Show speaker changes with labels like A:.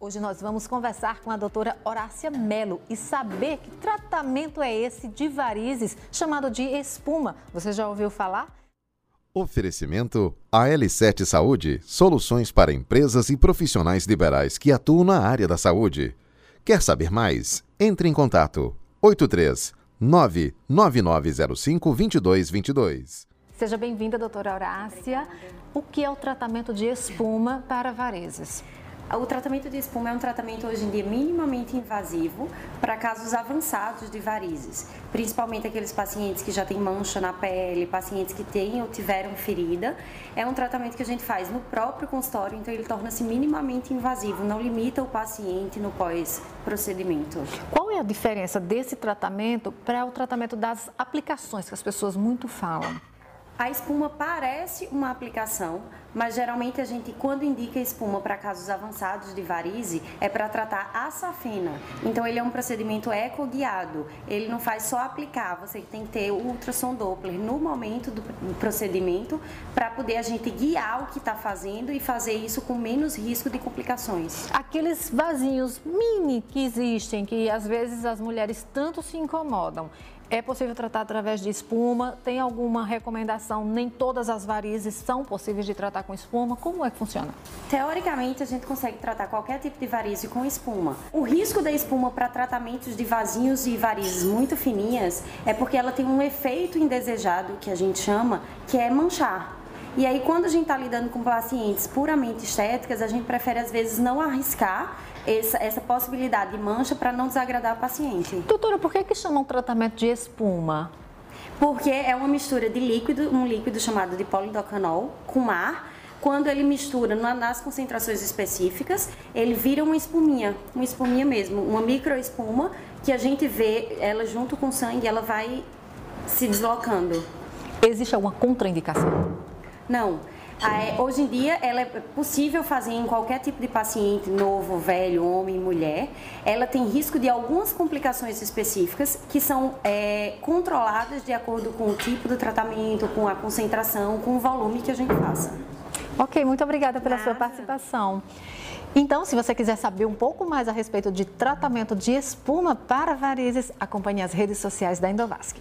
A: Hoje nós vamos conversar com a doutora Horácia Melo e saber que tratamento é esse de varizes chamado de espuma. Você já ouviu falar?
B: Oferecimento AL7 Saúde, soluções para empresas e profissionais liberais que atuam na área da saúde. Quer saber mais? Entre em contato 83 99905 2222.
A: Seja bem-vinda, doutora Horácia. O que é o tratamento de espuma para varizes?
C: O tratamento de espuma é um tratamento hoje em dia minimamente invasivo para casos avançados de varizes, principalmente aqueles pacientes que já têm mancha na pele, pacientes que têm ou tiveram ferida. É um tratamento que a gente faz no próprio consultório, então ele torna-se minimamente invasivo, não limita o paciente no pós-procedimento.
A: Qual é a diferença desse tratamento para o tratamento das aplicações que as pessoas muito falam?
C: A espuma parece uma aplicação, mas geralmente a gente, quando indica espuma para casos avançados de varize, é para tratar a safena. Então ele é um procedimento eco-guiado. Ele não faz só aplicar, você tem que ter o ultrassom Doppler no momento do procedimento para poder a gente guiar o que está fazendo e fazer isso com menos risco de complicações.
A: Aqueles vasinhos mini que existem, que às vezes as mulheres tanto se incomodam, é possível tratar através de espuma? Tem alguma recomendação? Nem todas as varizes são possíveis de tratar com espuma? Como é que funciona?
C: Teoricamente, a gente consegue tratar qualquer tipo de varize com espuma. O risco da espuma para tratamentos de vasinhos e varizes muito fininhas é porque ela tem um efeito indesejado, que a gente chama, que é manchar. E aí, quando a gente está lidando com pacientes puramente estéticas, a gente prefere às vezes não arriscar essa, essa possibilidade de mancha para não desagradar o paciente.
A: Doutora, por que, que chamam tratamento de espuma?
C: Porque é uma mistura de líquido, um líquido chamado de polidocanol com ar. Quando ele mistura nas concentrações específicas, ele vira uma espuminha, uma espuminha mesmo, uma microespuma que a gente vê ela junto com o sangue, ela vai se deslocando.
A: Existe alguma contraindicação?
C: Não. É, hoje em dia, ela é possível fazer em qualquer tipo de paciente, novo, velho, homem, mulher. Ela tem risco de algumas complicações específicas que são é, controladas de acordo com o tipo do tratamento, com a concentração, com o volume que a gente faça.
A: Ok, muito obrigada pela Nada. sua participação. Então, se você quiser saber um pouco mais a respeito de tratamento de espuma para varizes, acompanhe as redes sociais da Endovasc.